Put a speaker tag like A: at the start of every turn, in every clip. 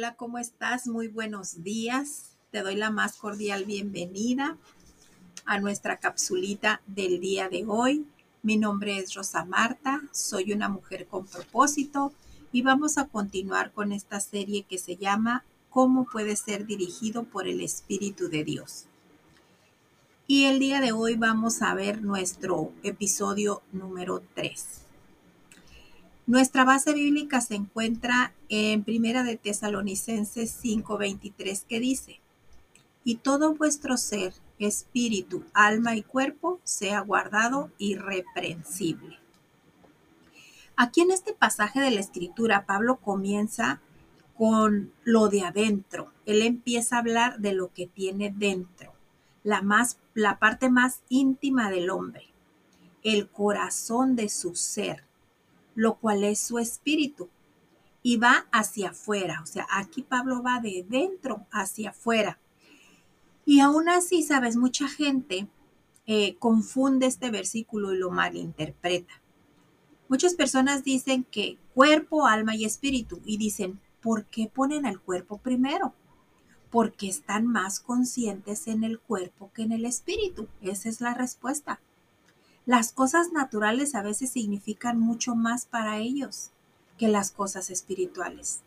A: Hola, ¿cómo estás? Muy buenos días. Te doy la más cordial bienvenida a nuestra capsulita del día de hoy. Mi nombre es Rosa Marta, soy una mujer con propósito y vamos a continuar con esta serie que se llama ¿Cómo puede ser dirigido por el Espíritu de Dios? Y el día de hoy vamos a ver nuestro episodio número 3. Nuestra base bíblica se encuentra en Primera de Tesalonicenses 5:23 que dice, "Y todo vuestro ser, espíritu, alma y cuerpo sea guardado irreprensible." Aquí en este pasaje de la escritura Pablo comienza con lo de adentro. Él empieza a hablar de lo que tiene dentro, la más la parte más íntima del hombre, el corazón de su ser lo cual es su espíritu. Y va hacia afuera, o sea, aquí Pablo va de dentro hacia afuera. Y aún así, sabes, mucha gente eh, confunde este versículo y lo malinterpreta. Muchas personas dicen que cuerpo, alma y espíritu y dicen, ¿por qué ponen al cuerpo primero? Porque están más conscientes en el cuerpo que en el espíritu. Esa es la respuesta. Las cosas naturales a veces significan mucho más para ellos que las cosas espirituales.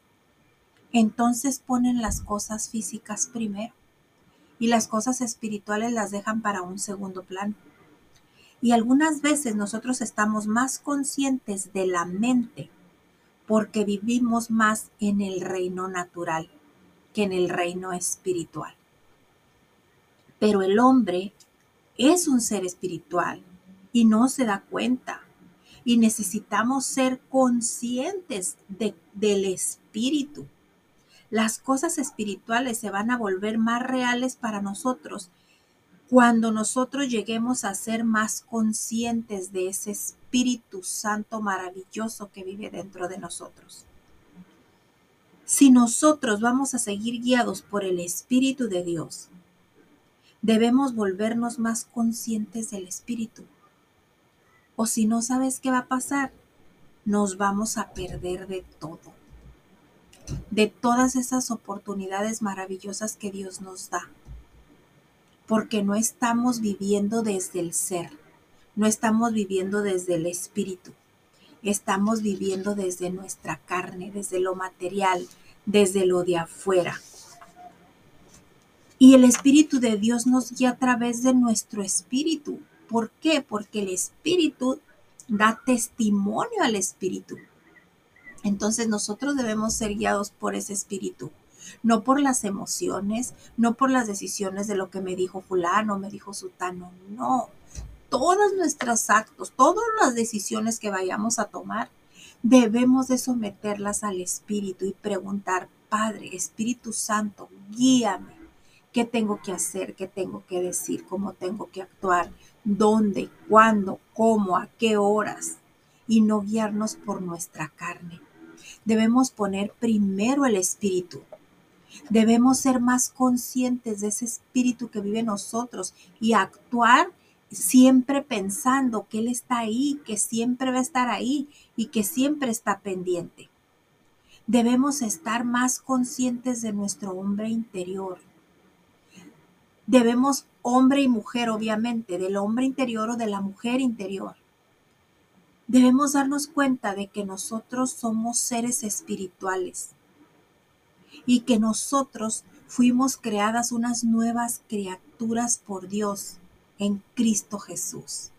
A: Entonces ponen las cosas físicas primero y las cosas espirituales las dejan para un segundo plano. Y algunas veces nosotros estamos más conscientes de la mente porque vivimos más en el reino natural que en el reino espiritual. Pero el hombre es un ser espiritual y no se da cuenta. Y necesitamos ser conscientes del espíritu. Las cosas espirituales se van a volver más reales para nosotros cuando nosotros lleguemos a ser más conscientes de ese Espíritu Santo maravilloso que vive dentro de nosotros. Si nosotros vamos a seguir guiados por el Espíritu de Dios, debemos volvernos más conscientes del Espíritu o si no sabes qué va a pasar, nos vamos a perder de todo. De todas esas oportunidades maravillosas que Dios nos da. Porque no estamos viviendo desde el ser, no estamos viviendo desde el espíritu, estamos viviendo desde nuestra carne, desde lo material, desde lo de afuera. Y el Espíritu de Dios nos guía a través de nuestro espíritu, ¿Por qué? Porque el Espíritu da testimonio al Espíritu. Entonces nosotros debemos ser guiados por ese Espíritu, no por las emociones, no por las decisiones de lo que me dijo fulano, me dijo sutano, no. Todos nuestros actos, todas las decisiones que vayamos a tomar, debemos de someterlas al Espíritu y preguntar, Padre, Espíritu Santo, guíame. ¿Qué tengo que hacer? ¿Qué tengo que decir? ¿Cómo tengo que actuar? dónde, cuándo, cómo, a qué horas, y no guiarnos por nuestra carne. Debemos poner primero el espíritu. Debemos ser más conscientes de ese espíritu que vive en nosotros y actuar siempre pensando que Él está ahí, que siempre va a estar ahí y que siempre está pendiente. Debemos estar más conscientes de nuestro hombre interior. Debemos hombre y mujer, obviamente, del hombre interior o de la mujer interior. Debemos darnos cuenta de que nosotros somos seres espirituales y que nosotros fuimos creadas unas nuevas criaturas por Dios en Cristo Jesús.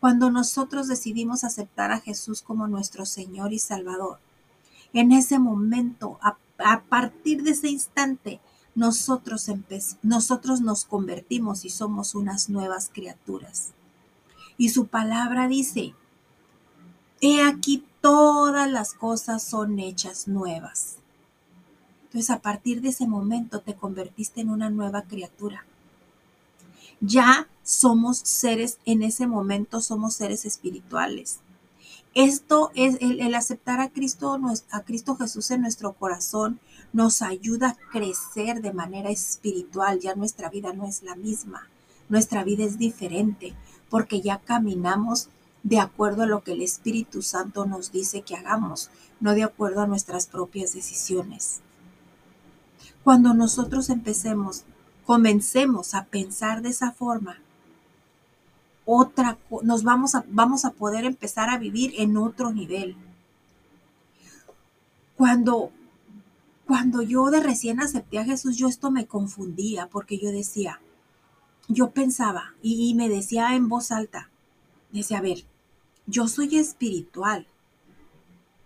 A: Cuando nosotros decidimos aceptar a Jesús como nuestro Señor y Salvador, en ese momento, a, a partir de ese instante, nosotros, nosotros nos convertimos y somos unas nuevas criaturas. Y su palabra dice, he aquí todas las cosas son hechas nuevas. Entonces a partir de ese momento te convertiste en una nueva criatura. Ya somos seres, en ese momento somos seres espirituales. Esto es el, aceptar a Cristo, a Cristo Jesús en nuestro corazón, nos ayuda a crecer de manera espiritual. Ya nuestra vida no es la misma, nuestra vida es diferente, porque ya caminamos de acuerdo a lo que el Espíritu Santo nos dice que hagamos, no de acuerdo a nuestras propias decisiones. cuando nosotros empecemos, comencemos a pensar de esa forma, otra, nos vamos a, vamos a poder empezar a vivir en otro nivel. Cuando, cuando yo de recién acepté a Jesús, yo esto me confundía porque yo decía, yo pensaba y, y me decía en voz alta, decía, a ver, yo soy espiritual,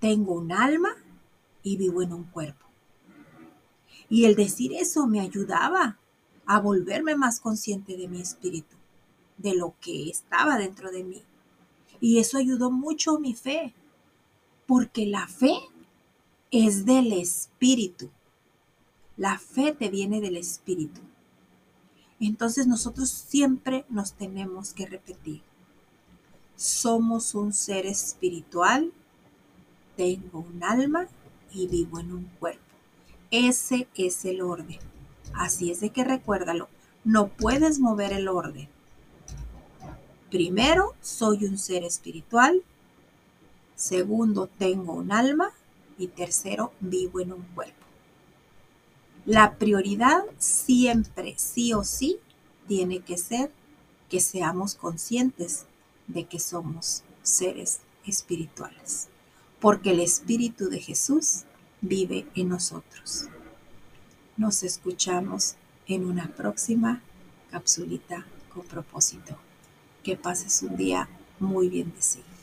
A: tengo un alma y vivo en un cuerpo. Y el decir eso me ayudaba a volverme más consciente de mi espíritu, de lo que estaba dentro de mí. Y eso ayudó mucho mi fe, porque la fe es del espíritu. La fe te viene del espíritu. Entonces nosotros siempre nos tenemos que repetir. Somos un ser espiritual, tengo un alma y vivo en un cuerpo. Ese es el orden. Así es de que recuérdalo, no puedes mover el orden. Primero, soy un ser espiritual. Segundo, tengo un alma. Y tercero, vivo en un cuerpo. La prioridad siempre, sí o sí, tiene que ser que seamos conscientes de que somos seres espirituales, porque el Espíritu de Jesús vive en nosotros. Nos escuchamos en una próxima capsulita con propósito. Que pases un día muy bendecido.